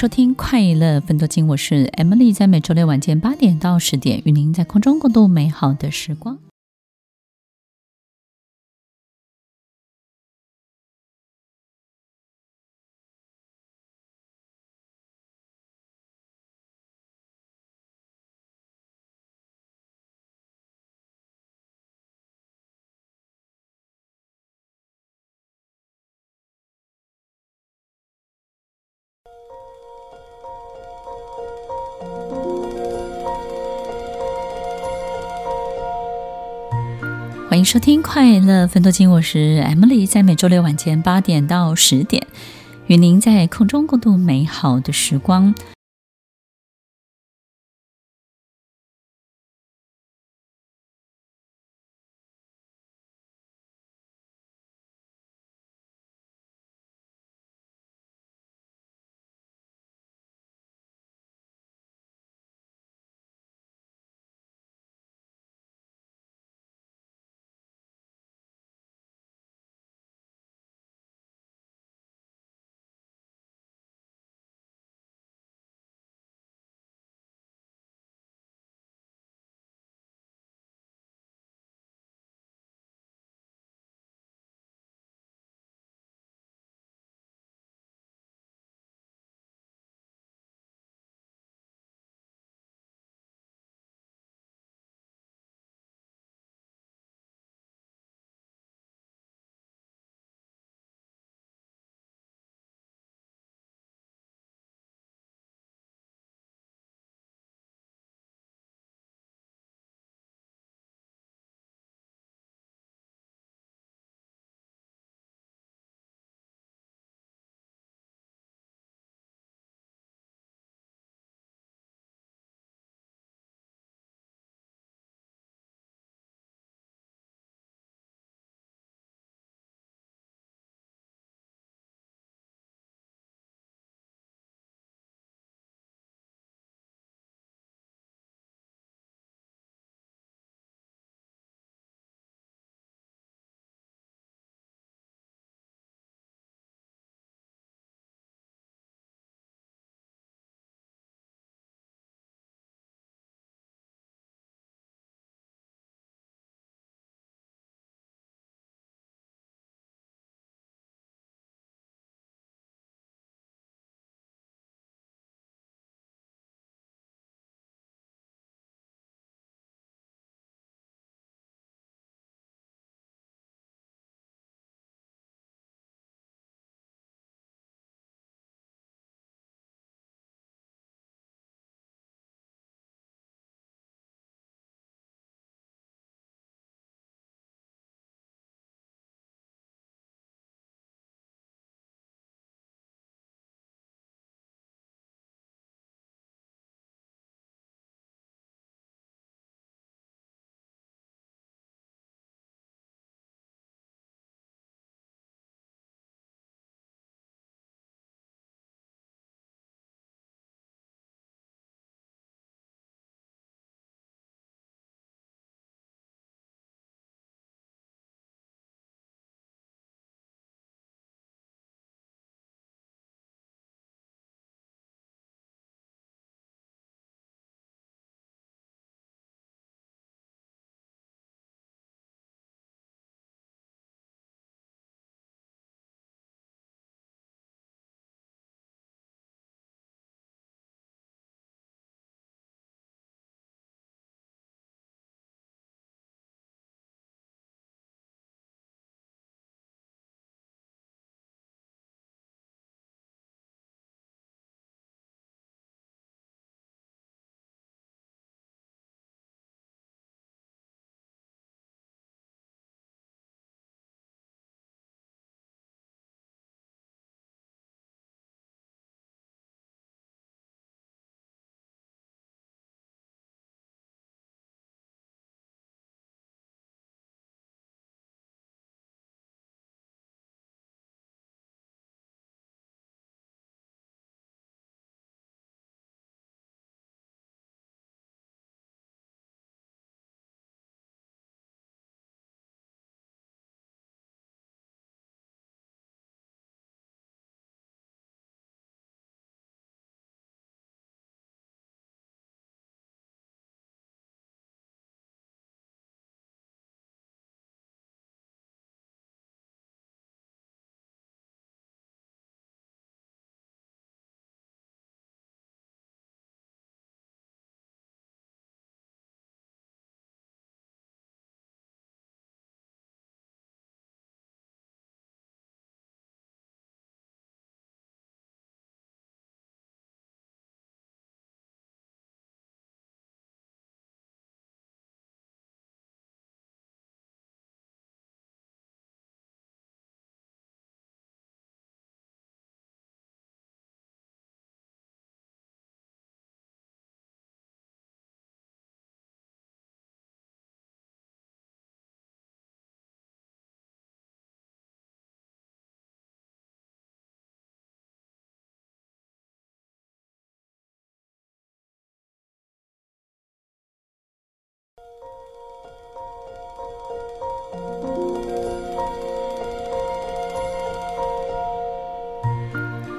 收听《快乐分多金》，我是 Emily，在每周六晚间八点到十点，与您在空中共度美好的时光。欢迎收听《快乐分多金》，我是 Emily，在每周六晚间八点到十点，与您在空中共度美好的时光。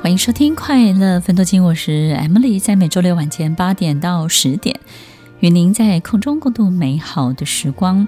欢迎收听《快乐分多金》，我是 Emily，在每周六晚间八点到十点，与您在空中共度美好的时光。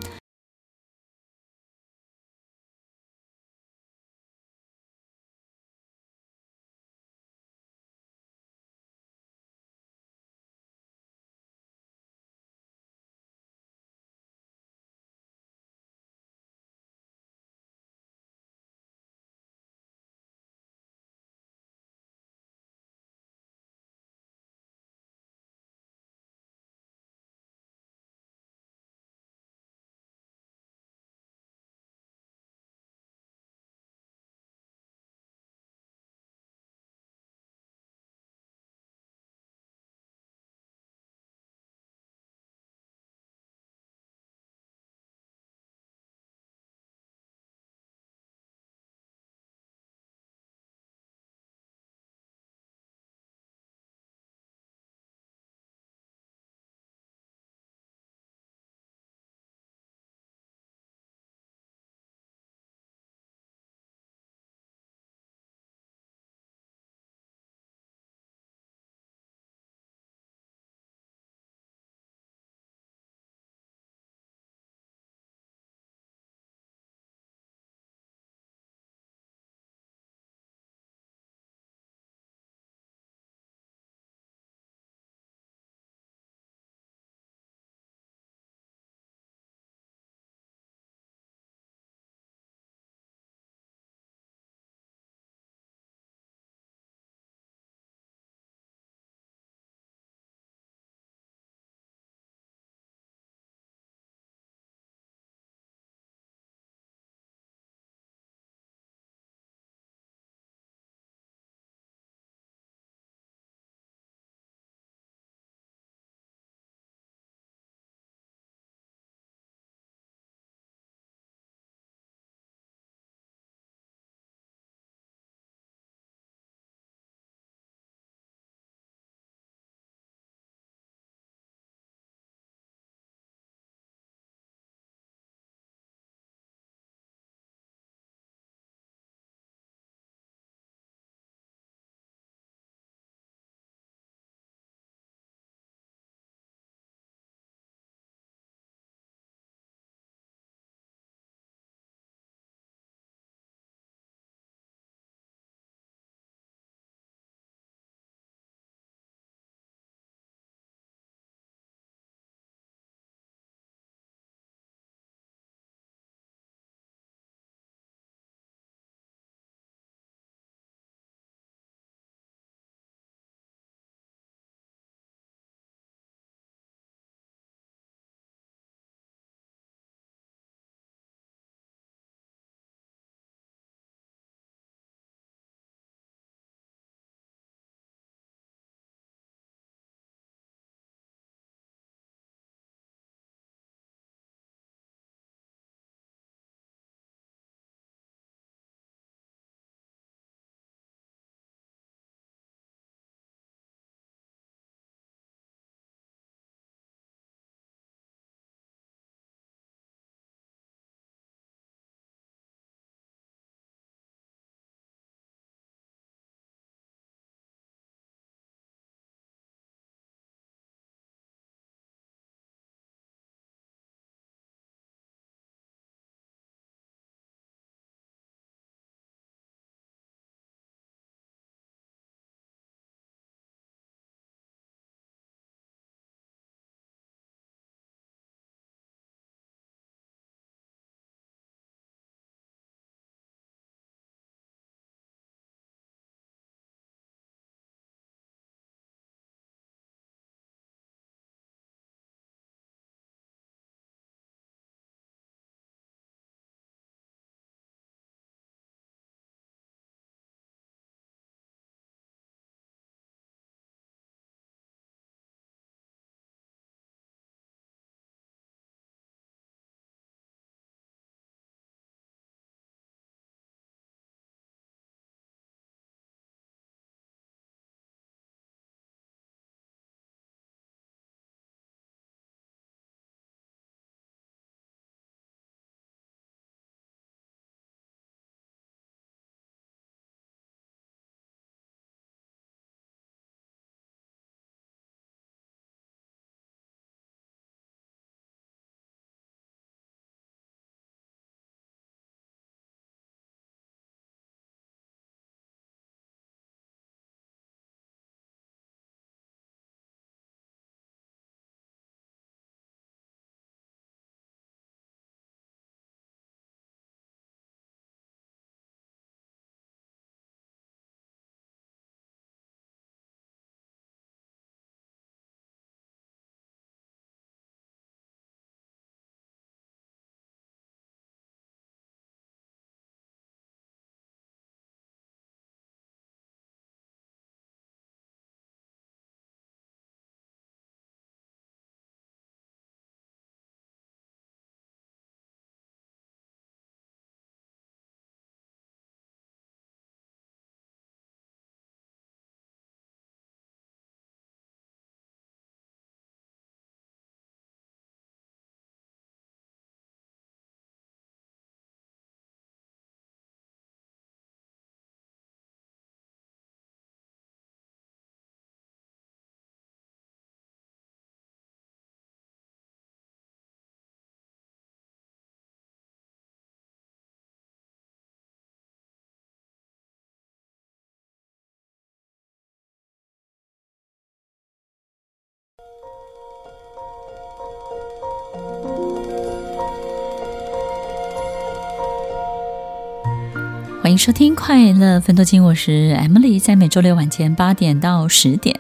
迎收听《快乐芬多金》，我是 Emily，在每周六晚间八点到十点，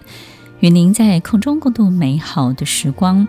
与您在空中共度美好的时光。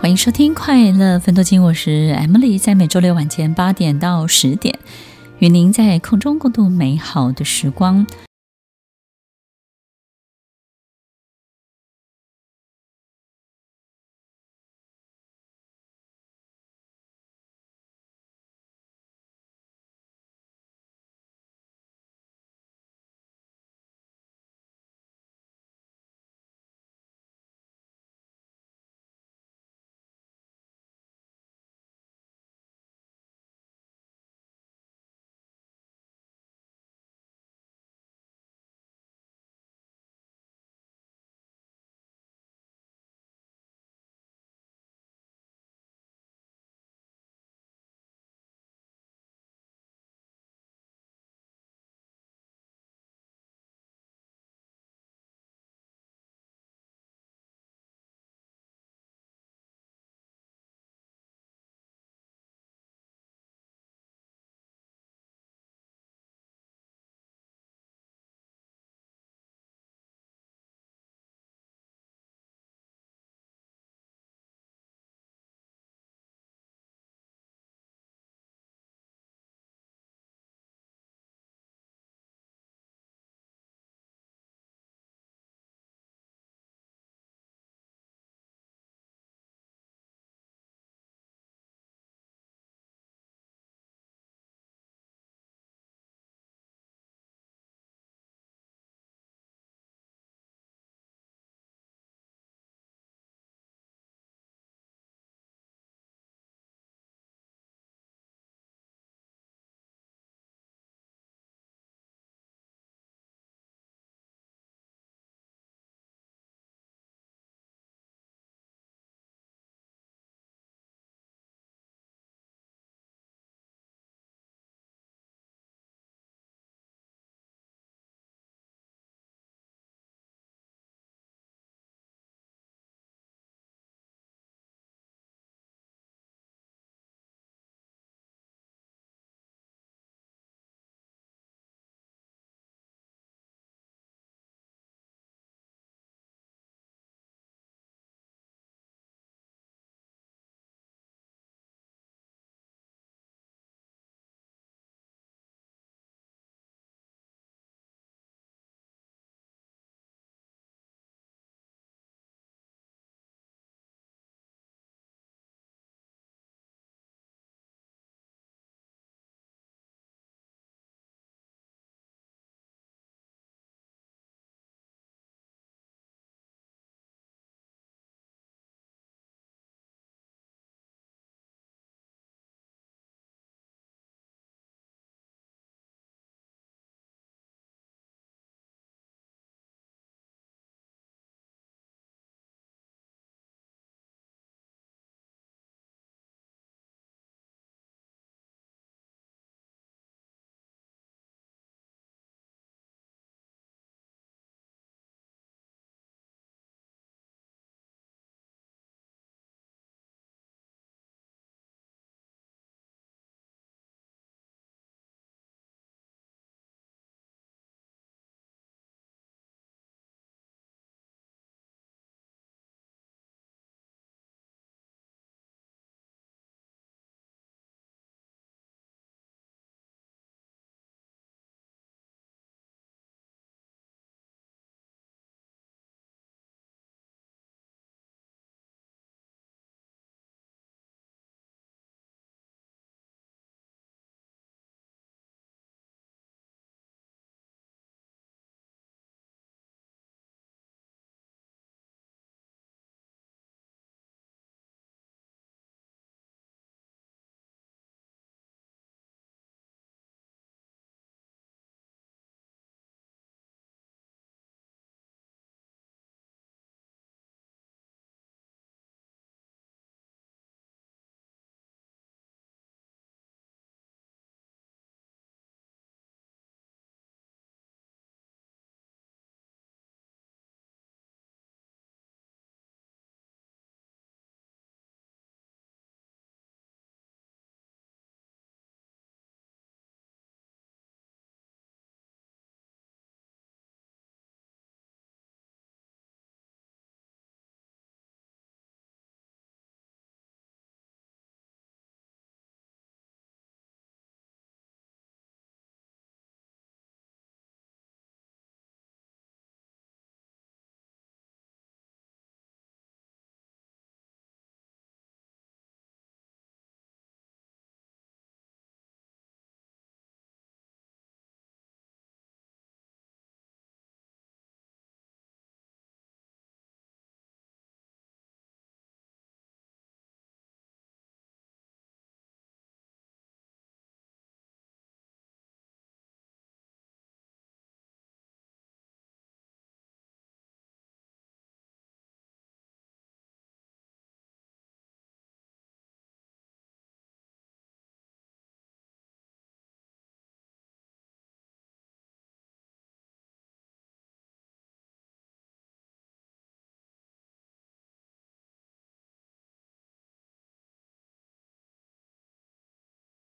欢迎收听《快乐分多金》，我是 Emily，在每周六晚间八点到十点，与您在空中共度美好的时光。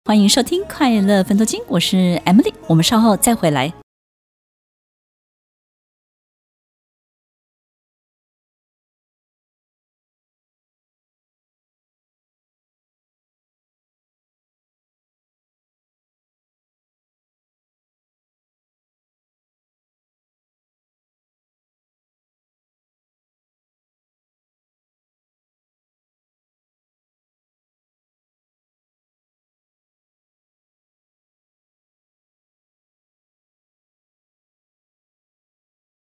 欢迎收听《快乐分头金》，我是 Emily，我们稍后再回来。